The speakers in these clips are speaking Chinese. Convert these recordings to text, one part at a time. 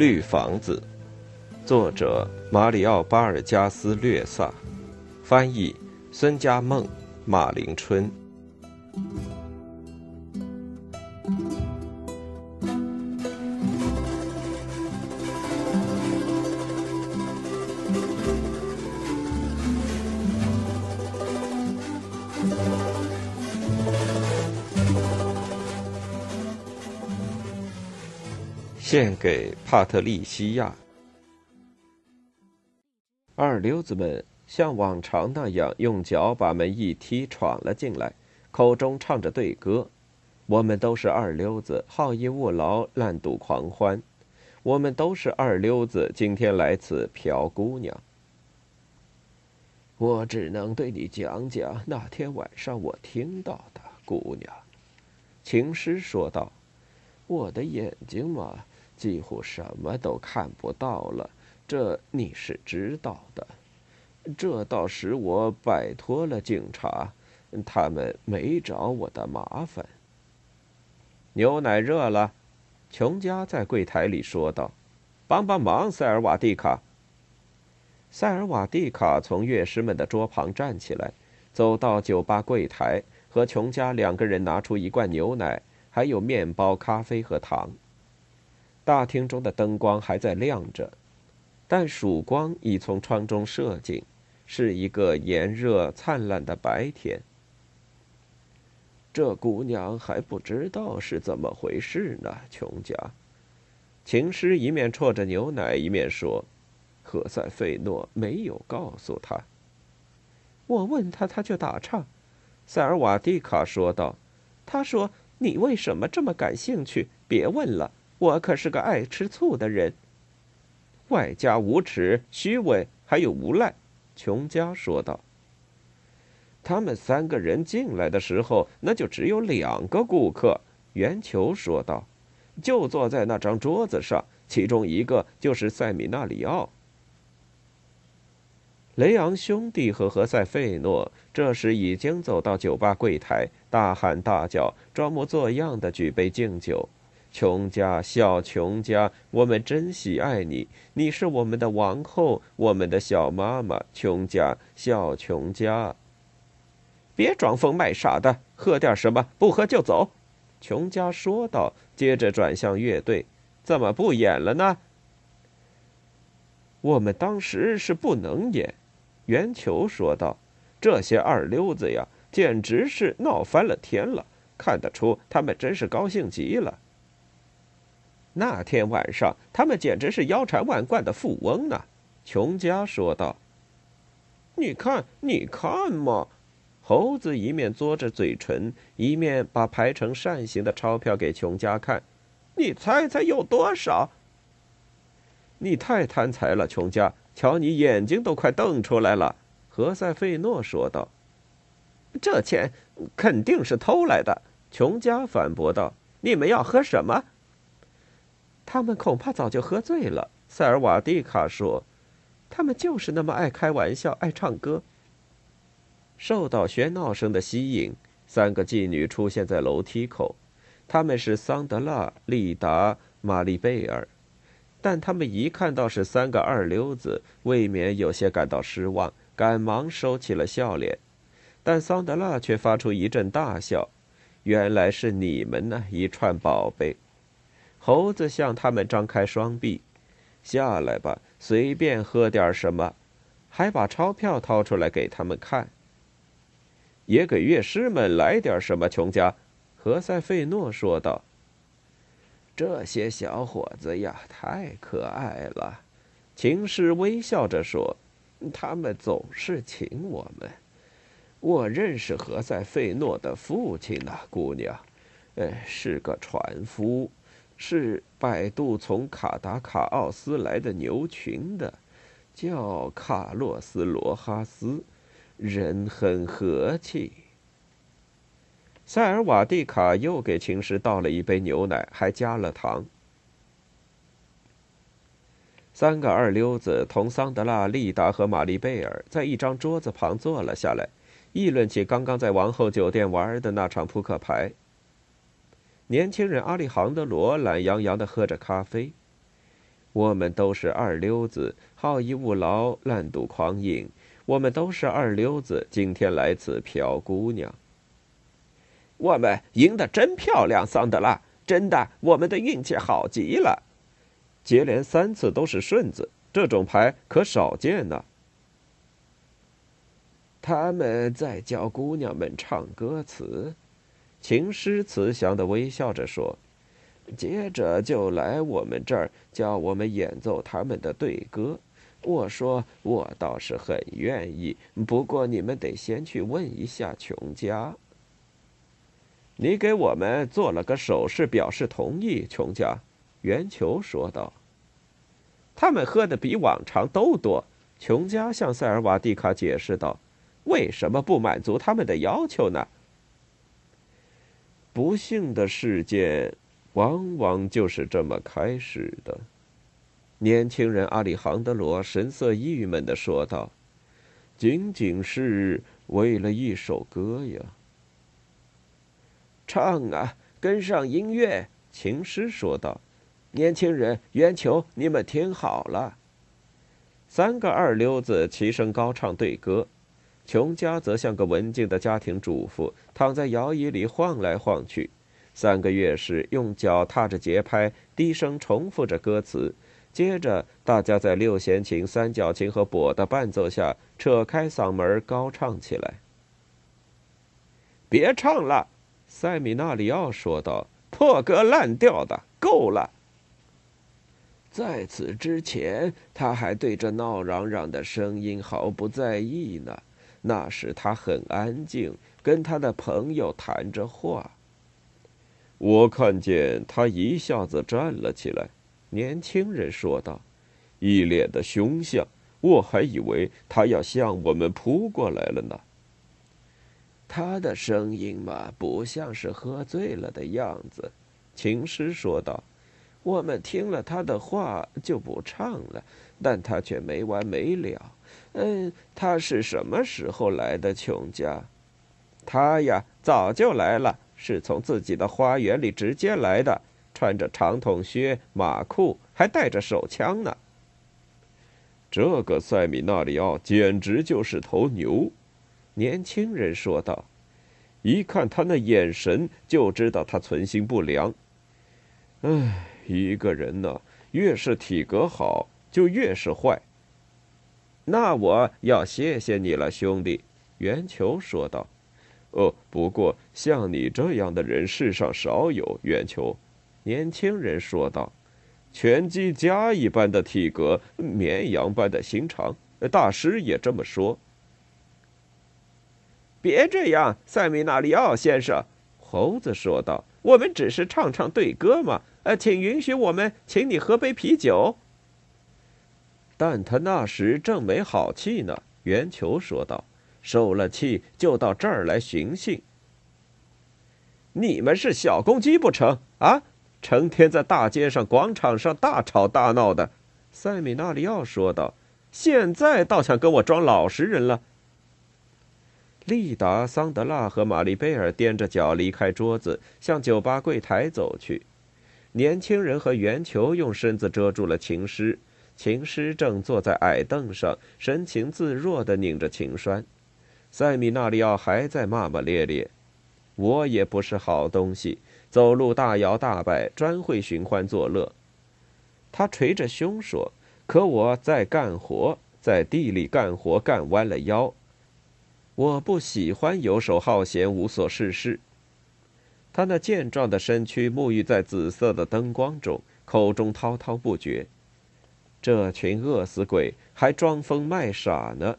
绿房子，作者马里奥·巴尔加斯略萨，翻译孙家梦、马林春。献给帕特利西亚。二流子们像往常那样用脚把门一踢，闯了进来，口中唱着对歌。我们都是二流子，好逸恶劳，烂赌狂欢。我们都是二流子，今天来此嫖姑娘。我只能对你讲讲那天晚上我听到的，姑娘。情诗说道：“我的眼睛嘛。”几乎什么都看不到了，这你是知道的。这倒使我摆脱了警察，他们没找我的麻烦。牛奶热了，琼家在柜台里说道：“帮帮忙，塞尔瓦蒂卡。”塞尔瓦蒂卡从乐师们的桌旁站起来，走到酒吧柜台，和琼家两个人拿出一罐牛奶，还有面包、咖啡和糖。大厅中的灯光还在亮着，但曙光已从窗中射进，是一个炎热灿烂的白天。这姑娘还不知道是怎么回事呢，琼家。琴师一面啜着牛奶，一面说：“何塞费诺没有告诉他。我问他，他就打岔。”塞尔瓦蒂卡说道：“他说你为什么这么感兴趣？别问了。”我可是个爱吃醋的人，外加无耻、虚伪，还有无赖。”琼家说道。他们三个人进来的时候，那就只有两个顾客。”圆球说道，“就坐在那张桌子上，其中一个就是塞米纳里奥。”雷昂兄弟和何塞费诺这时已经走到酒吧柜台，大喊大叫，装模作样的举杯敬酒。琼家，小琼家，我们真喜爱你，你是我们的王后，我们的小妈妈。琼家，小琼家，别装疯卖傻的，喝点什么，不喝就走。琼家说道，接着转向乐队：“怎么不演了呢？”我们当时是不能演，圆球说道：“这些二流子呀，简直是闹翻了天了，看得出他们真是高兴极了。”那天晚上，他们简直是腰缠万贯的富翁呢。”琼家说道。“你看，你看嘛！”猴子一面嘬着嘴唇，一面把排成扇形的钞票给琼家看。“你猜猜有多少？”“你太贪财了，琼家！瞧你眼睛都快瞪出来了。”何塞费诺说道。“这钱肯定是偷来的。”琼家反驳道。“你们要喝什么？”他们恐怕早就喝醉了，塞尔瓦蒂卡说：“他们就是那么爱开玩笑，爱唱歌。”受到喧闹声的吸引，三个妓女出现在楼梯口。他们是桑德拉、丽达、玛丽贝尔，但他们一看到是三个二流子，未免有些感到失望，赶忙收起了笑脸。但桑德拉却发出一阵大笑：“原来是你们呢，一串宝贝！”猴子向他们张开双臂，下来吧，随便喝点什么，还把钞票掏出来给他们看。也给乐师们来点什么，琼家，何塞费诺说道。这些小伙子呀，太可爱了，琴师微笑着说，他们总是请我们。我认识何塞费诺的父亲呢，姑娘，呃，是个船夫。是摆渡从卡达卡奥斯来的牛群的，叫卡洛斯罗哈斯，人很和气。塞尔瓦蒂卡又给琴师倒了一杯牛奶，还加了糖。三个二流子同桑德拉、丽达和玛丽贝尔在一张桌子旁坐了下来，议论起刚刚在王后酒店玩的那场扑克牌。年轻人阿里杭德罗懒洋洋地喝着咖啡。我们都是二流子，好逸恶劳，滥赌狂饮。我们都是二流子，今天来此嫖姑娘。我们赢得真漂亮，桑德拉，真的，我们的运气好极了。接连三次都是顺子，这种牌可少见呢。他们在教姑娘们唱歌词，情诗慈祥的微笑着说。接着就来我们这儿教我们演奏他们的对歌。我说我倒是很愿意，不过你们得先去问一下琼家。你给我们做了个手势表示同意，琼家。圆球说道。他们喝的比往常都多。琼家向塞尔瓦蒂卡解释道：“为什么不满足他们的要求呢？”不幸的事件。往往就是这么开始的。年轻人阿里杭德罗神色郁闷的说道：“仅仅是为了一首歌呀。”唱啊，跟上音乐。琴师说道：“年轻人，圆球，你们听好了。”三个二流子齐声高唱对歌，琼家则像个文静的家庭主妇，躺在摇椅里晃来晃去。三个乐师用脚踏着节拍，低声重复着歌词。接着，大家在六弦琴、三角琴和钹的伴奏下，扯开嗓门高唱起来。别唱了，塞米纳里奥说道：“破格烂调的，够了。”在此之前，他还对这闹嚷嚷的声音毫不在意呢。那时他很安静，跟他的朋友谈着话。我看见他一下子站了起来，年轻人说道，一脸的凶相。我还以为他要向我们扑过来了呢。他的声音嘛，不像是喝醉了的样子，琴师说道。我们听了他的话就不唱了，但他却没完没了。嗯，他是什么时候来的？琼家？他呀，早就来了。是从自己的花园里直接来的，穿着长筒靴、马裤，还带着手枪呢。这个塞米纳里奥简直就是头牛，年轻人说道。一看他那眼神，就知道他存心不良。唉，一个人呢，越是体格好，就越是坏。那我要谢谢你了，兄弟，圆球说道。哦，不过像你这样的人世上少有。圆球，年轻人说道：“拳击家一般的体格，绵羊般的心肠，大师也这么说。”别这样，塞米纳里奥先生，猴子说道：“我们只是唱唱对歌嘛。呃，请允许我们请你喝杯啤酒。”但他那时正没好气呢。圆球说道。受了气就到这儿来寻衅。你们是小公鸡不成啊？成天在大街上、广场上大吵大闹的。塞米纳里奥说道：“现在倒想跟我装老实人了。”利达、桑德拉和玛丽贝尔踮着脚离开桌子，向酒吧柜台走去。年轻人和圆球用身子遮住了琴师，琴师正坐在矮凳上，神情自若地拧着琴栓。塞米纳里奥还在骂骂咧咧，我也不是好东西，走路大摇大摆，专会寻欢作乐。他捶着胸说：“可我在干活，在地里干活，干弯了腰。我不喜欢游手好闲、无所事事。”他那健壮的身躯沐浴在紫色的灯光中，口中滔滔不绝。这群饿死鬼还装疯卖傻呢。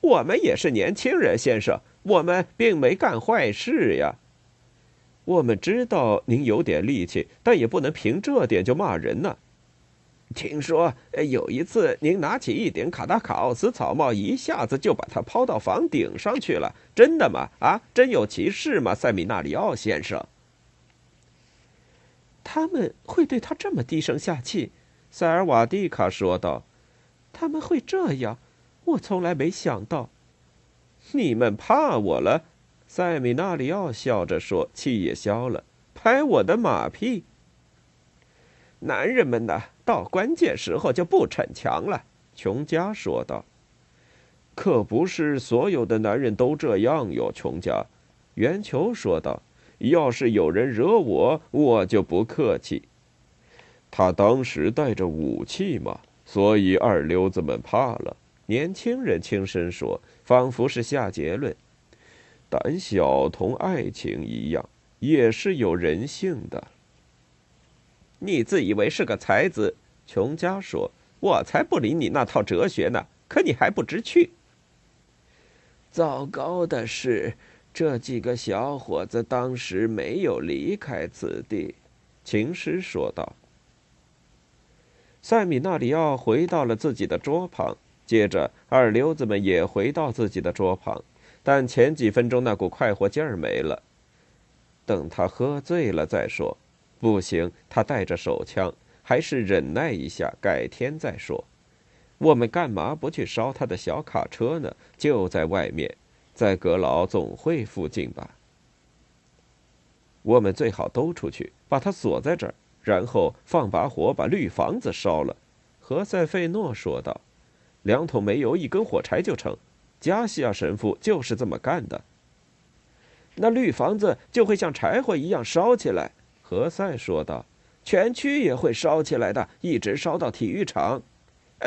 我们也是年轻人，先生，我们并没干坏事呀。我们知道您有点力气，但也不能凭这点就骂人呢。听说有一次您拿起一顶卡达卡奥斯草帽，一下子就把它抛到房顶上去了，真的吗？啊，真有其事吗，塞米纳里奥先生？他们会对他这么低声下气？塞尔瓦蒂卡说道：“他们会这样。”我从来没想到，你们怕我了。塞米纳里奥笑着说，气也消了，拍我的马屁。男人们呢，到关键时候就不逞强了。”琼家说道。“可不是所有的男人都这样哟。”琼家，圆球说道。“要是有人惹我，我就不客气。”他当时带着武器嘛，所以二流子们怕了。年轻人轻声说，仿佛是下结论。胆小同爱情一样，也是有人性的。你自以为是个才子，琼家说：“我才不理你那套哲学呢。”可你还不知趣。糟糕的是，这几个小伙子当时没有离开此地。”琴师说道。塞米纳里奥回到了自己的桌旁，接着二流子们也回到自己的桌旁。但前几分钟那股快活劲儿没了。等他喝醉了再说。不行，他带着手枪，还是忍耐一下，改天再说。我们干嘛不去烧他的小卡车呢？就在外面，在阁老总会附近吧。我们最好都出去，把他锁在这儿，然后放把火把绿房子烧了。”何塞费诺说道，“两桶煤油，一根火柴就成。”加西亚神父就是这么干的。那绿房子就会像柴火一样烧起来，何塞说道。全区也会烧起来的，一直烧到体育场。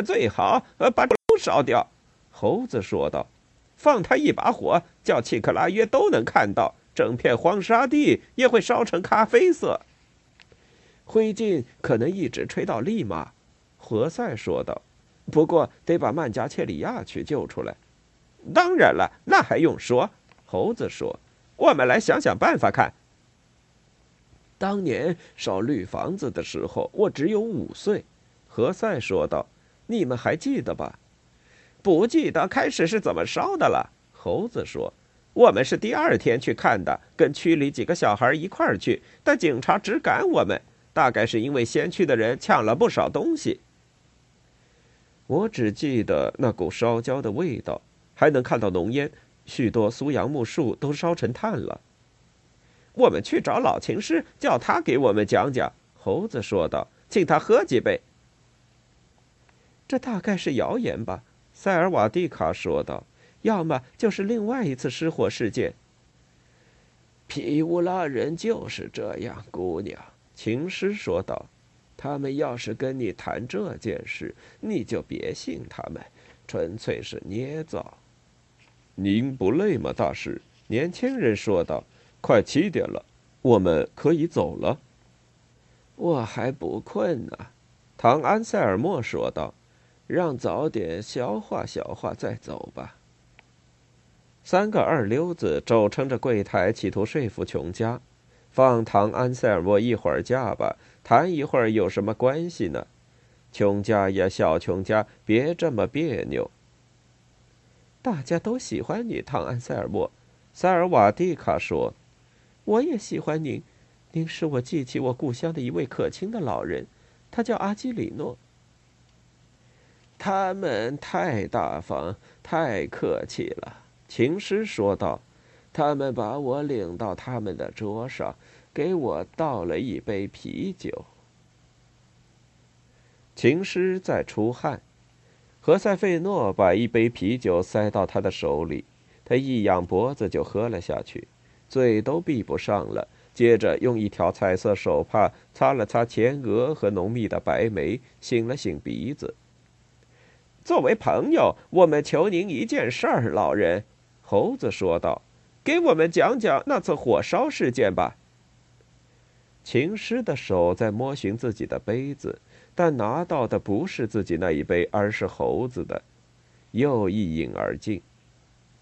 最好呃把都烧掉，猴子说道。放他一把火，叫契克拉约都能看到，整片荒沙地也会烧成咖啡色。灰烬可能一直吹到利马，何塞说道。不过得把曼加切里亚去救出来。当然了，那还用说？猴子说：“我们来想想办法看。”当年烧绿房子的时候，我只有五岁。”何塞说道，“你们还记得吧？”“不记得开始是怎么烧的了。”猴子说，“我们是第二天去看的，跟区里几个小孩一块儿去，但警察只赶我们，大概是因为先去的人抢了不少东西。”我只记得那股烧焦的味道。还能看到浓烟，许多苏杨木树都烧成炭了。我们去找老琴师，叫他给我们讲讲。”猴子说道，“请他喝几杯。”这大概是谣言吧？”塞尔瓦蒂卡说道，“要么就是另外一次失火事件。”皮乌拉人就是这样，姑娘。”琴师说道，“他们要是跟你谈这件事，你就别信他们，纯粹是捏造。”您不累吗，大师？年轻人说道。快七点了，我们可以走了。我还不困呢，唐安塞尔莫说道。让早点消化消化再走吧。三个二流子肘撑着柜台，企图说服琼家，放唐安塞尔莫一会儿假吧，谈一会儿有什么关系呢？琼家呀，小琼家，别这么别扭。大家都喜欢你，唐安塞尔莫。塞尔瓦蒂卡说：“我也喜欢您，您使我记起我故乡的一位可亲的老人，他叫阿基里诺。”他们太大方，太客气了，琴师说道。他们把我领到他们的桌上，给我倒了一杯啤酒。琴师在出汗。何塞费诺把一杯啤酒塞到他的手里，他一仰脖子就喝了下去，嘴都闭不上了。接着用一条彩色手帕擦了擦前额和浓密的白眉，擤了擤鼻子。作为朋友，我们求您一件事儿，老人，猴子说道：“给我们讲讲那次火烧事件吧。”琴师的手在摸寻自己的杯子。但拿到的不是自己那一杯，而是猴子的，又一饮而尽。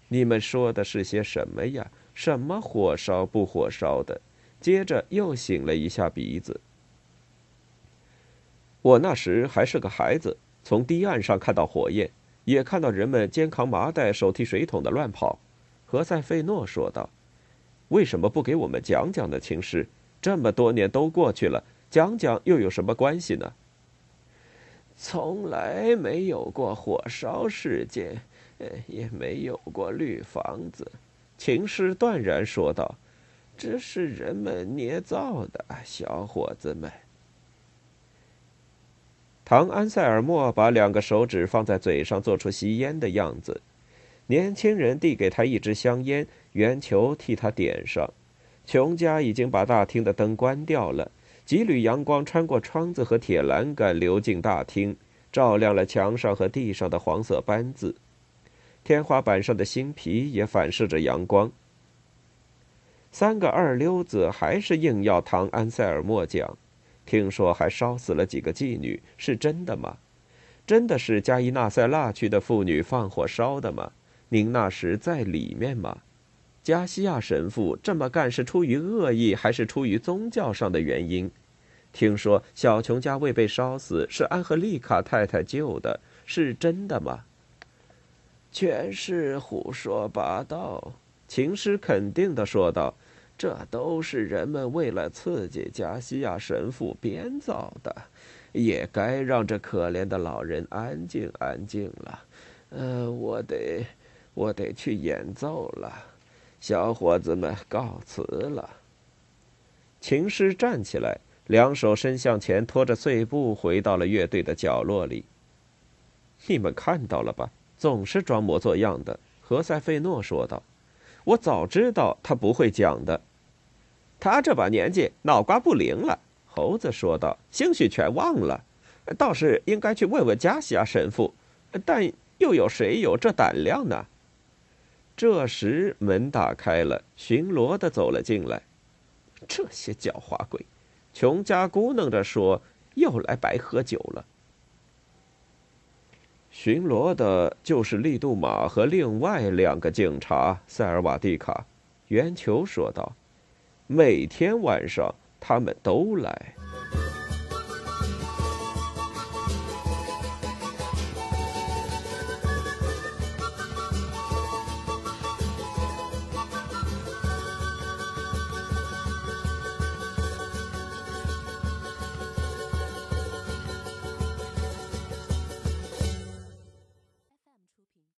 你们说的是些什么呀？什么火烧不火烧的？接着又擤了一下鼻子。我那时还是个孩子，从堤岸上看到火焰，也看到人们肩扛麻袋、手提水桶的乱跑。何塞费诺说道：“为什么不给我们讲讲呢，青师？这么多年都过去了，讲讲又有什么关系呢？”从来没有过火烧事件，也没有过绿房子。琴师断然说道：“这是人们捏造的，小伙子们。”唐安塞尔莫把两个手指放在嘴上，做出吸烟的样子。年轻人递给他一支香烟，圆球替他点上。琼家已经把大厅的灯关掉了，几缕阳光穿过窗子和铁栏杆流进大厅，照亮了墙上和地上的黄色斑渍。天花板上的新皮也反射着阳光。三个二溜子还是硬要唐安塞尔莫讲。听说还烧死了几个妓女，是真的吗？真的是加伊纳塞拉区的妇女放火烧的吗？您那时在里面吗？加西亚神父这么干是出于恶意，还是出于宗教上的原因？听说小琼家未被烧死，是安赫丽卡太太救的，是真的吗？全是胡说八道，情师肯定的说道。这都是人们为了刺激加西亚神父编造的，也该让这可怜的老人安静安静了。呃，我得，我得去演奏了。小伙子们，告辞了。琴师站起来，两手伸向前，拖着碎布回到了乐队的角落里。你们看到了吧？总是装模作样的。何塞费诺说道：“我早知道他不会讲的。”他这把年纪，脑瓜不灵了。猴子说道：“兴许全忘了，倒是应该去问问加西亚神父。但又有谁有这胆量呢？”这时门打开了，巡逻的走了进来。这些狡猾鬼，琼家咕哝着说：“又来白喝酒了。”巡逻的就是利杜马和另外两个警察。塞尔瓦蒂卡，圆球说道。每天晚上，他们都来。